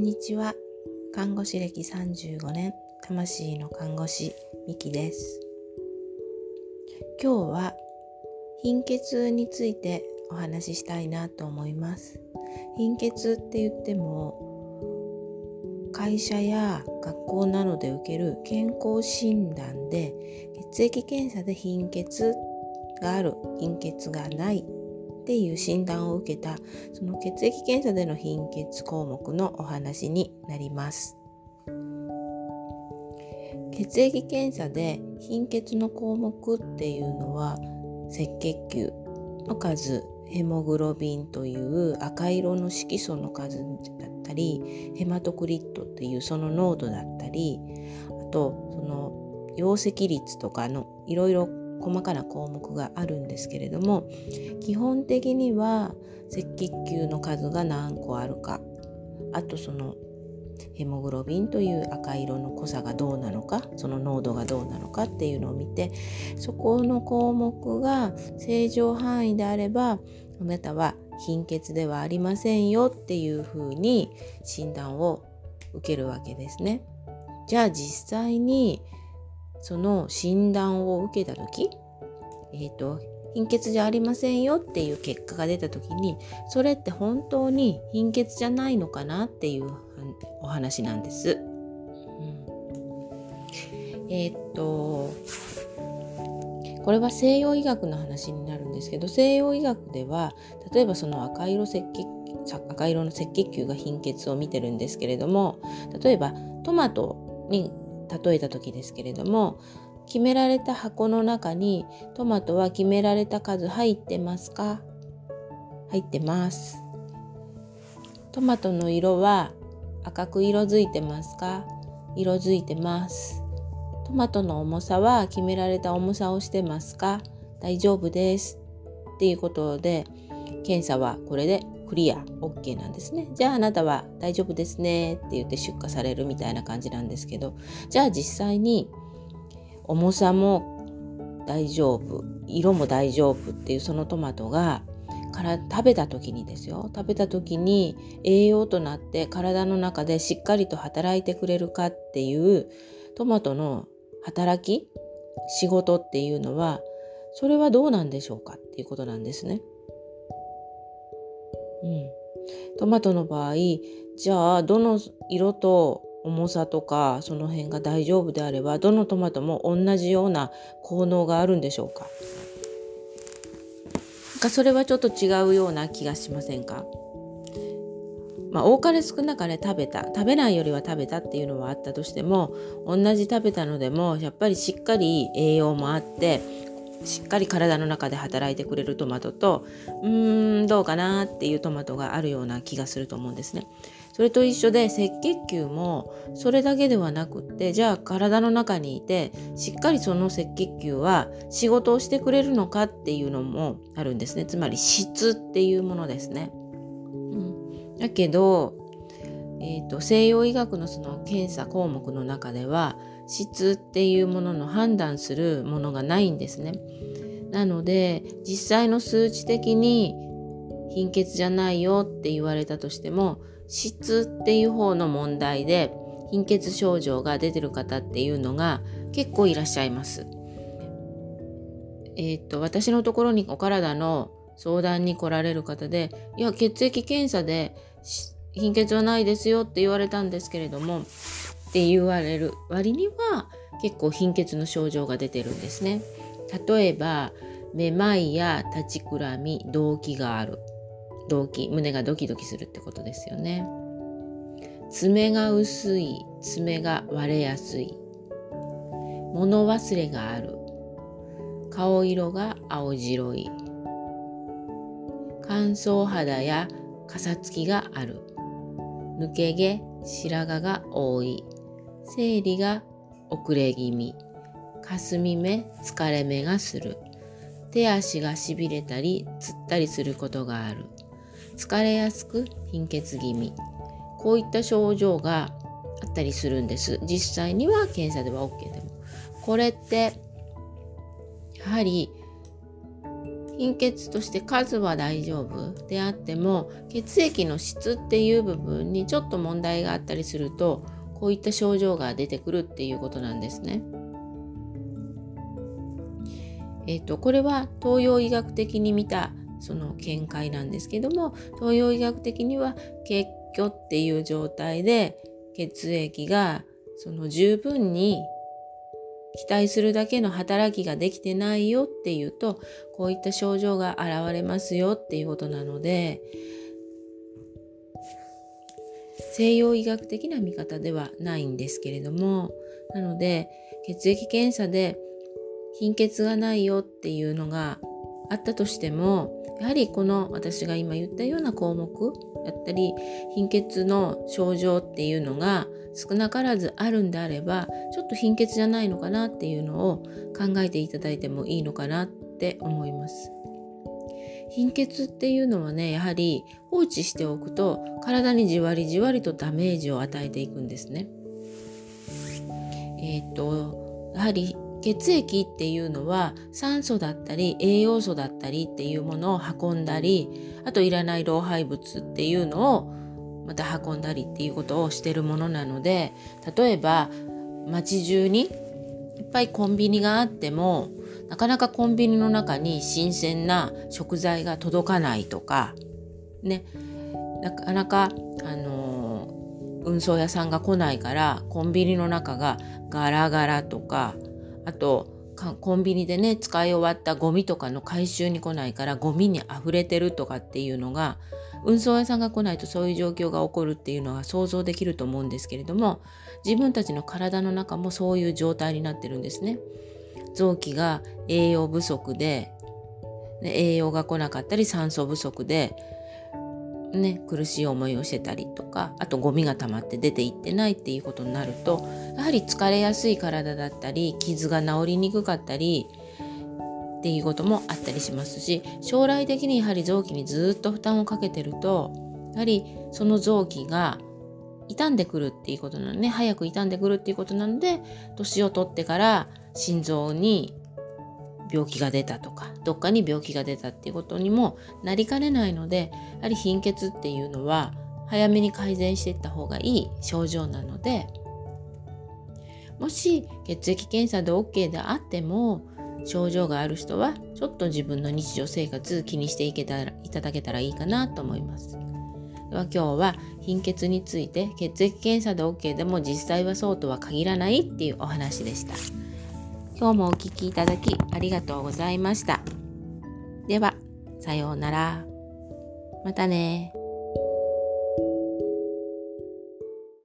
んにちは。看護師歴35年魂の看護師ミキです。今日は貧血についてお話ししたいなと思います。貧血って言っても会社や学校などで受ける健康診断で血液検査で貧血がある貧血がないっていう診断を受けたその血液検査での貧血項目のお話になります。血液検査で貧血の項目っていうのは赤血球の数ヘモグロビンという赤色の色素の数だったりヘマトクリットっていうその濃度だったりあとその溶石率とかのいろいろ細かな項目があるんですけれども基本的には赤血球の数が何個あるかあとそのヘモグロビンという赤色の濃さがどうなのかその濃度がどうなのかっていうのを見てそこの項目が正常範囲であればあなたは貧血ではありませんよっていうふうに診断を受けるわけですね。じゃあ実際にその診断を受けた時、えーと、貧血じゃありませんよっていう結果が出た時にそれって本当に貧血じゃないのかなっていうお話なんです。うん、えっ、とこれは西洋医学の話になるんですけど西洋医学では例えばその赤色赤血赤色の赤血球が貧血を見てるんですけれども例えばトマトに例えた時ですけれども決められた箱の中にトマトは決められた数入ってますか？入ってます。トマトの色は赤く色づいてますか？色づいてます。トマトの重さは決められた重さをしてますか？大丈夫です。っていうことで検査はこれでクリア OK なんですね。じゃああなたは大丈夫ですね。って言って出荷されるみたいな感じなんですけどじゃあ実際に重さも大丈夫色も大丈夫っていうそのトマトがから食べた時にですよ。食べた時に栄養となって体の中でしっかりと働いてくれるかっていうトマトの働き仕事っていうのはそれはどうなんでしょうかっていうことなんですね。うん、トマトの場合じゃあどの色と重さとかその辺が大丈夫であればどのトマトも同じような効能があるんでしょうか？かそれはちょっと違うような気がしませんか？まあ、多かれ少なかれ食べた食べないよりは食べたっていうのはあったとしても同じ食べたのでもやっぱりしっかり栄養もあってしっかり体の中で働いてくれるトマトとうーんどうかなっていうトマトがあるような気がすると思うんですね。それと一緒で赤血球もそれだけではなくってじゃあ体の中にいてしっかりその赤血球は仕事をしてくれるのかっていうのもあるんですねつまり質っていうものですね。うん、だけど、えーと西洋医学のその検査項目の中では質っていうものの判断するものがないんですね。なので実際の数値的に貧血じゃないよって言われたとしても質っていう方の問題で貧血症状が出てる方っていうのが結構いらっしゃいます。えっ、と私のところにお体の相談に来られる方でいや血液検査で貧血はないですよって言われたんですけれどもって言われる。割には結構貧血の症状が出てるんですね。例えばめまいや立ちくらみ動悸がある。動悸胸がドキドキするってことですよね。爪が薄い爪が割れやすい。物忘れがある。顔色が青白い。乾燥肌やかさつきがある。抜け毛白髪が多い。生理が遅れ気味。かすみ目疲れ目がする。手足がしびれたりつったりすることがある。疲れやすく貧血気味。こういった症状があったりするんです。実際には検査では OK でも。これってやはり貧血として数は大丈夫であっても血液の質っていう部分にちょっと問題があったりするとこういった症状が出てくるっていうことなんですね。えーと、これは東洋医学的に見たその見解なんですけども東洋医学的には血虚っていう状態で血液がその十分に期待するだけの働きができてないよっていうとこういった症状が現れますよっていうことなので西洋医学的な見方ではないんですけれどもなので血液検査で貧血がないよっていうのがあったとしてもやはりこの私が今言ったような項目だったり貧血の症状っていうのが少なからずあるんであればちょっと貧血じゃないのかなっていうのを考えていただいてもいいのかなって思います。貧血っていうのはねやはり放置しておくと体にじわりじわりとダメージを与えていくんですね。えっ、とやはり血液っていうのは酸素だったり栄養素だったりっていうものを運んだりあといらない老廃物っていうのをまた運んだりっていうことをしてるものなので例えば街中にいっぱいコンビニがあってもなかなかコンビニの中に新鮮な食材が届かないとかねなかなかあの運送屋さんが来ないからコンビニの中がガラガラとかあとコンビニでね使い終わったゴミとかの回収に来ないからゴミに溢れてるとかっていうのが運送屋さんが来ないとそういう状況が起こるっていうのが想像できると思うんですけれども自分たちの体の中もそういう状態になってるんですね。臓器が栄養不足で栄養が来なかったり酸素不足でね、苦しい思いをしてたりとかあとゴミが溜まって出ていってないっていうことになるとやはり疲れやすい体だったり傷が治りにくかったりっていうこともあったりしますし将来的にやはり臓器にずっと負担をかけてるとやはりその臓器が傷んでくるっていうことなのね早く傷んでくるっていうことなので年を取ってから心臓に病気が出たとかどっかに病気が出たっていうことにもなりかねないのでやはり貧血っていうのは早めに改善していった方がいい症状なのでもし血液検査で OK であっても症状がある人はちょっと自分の日常生活気にしていけたらいただけたらいいかなと思います。では今日は貧血について血液検査で OK でも実際はそうとは限らないっていうお話でした。今日もお聴きいただきありがとうございました。では、さようなら。またね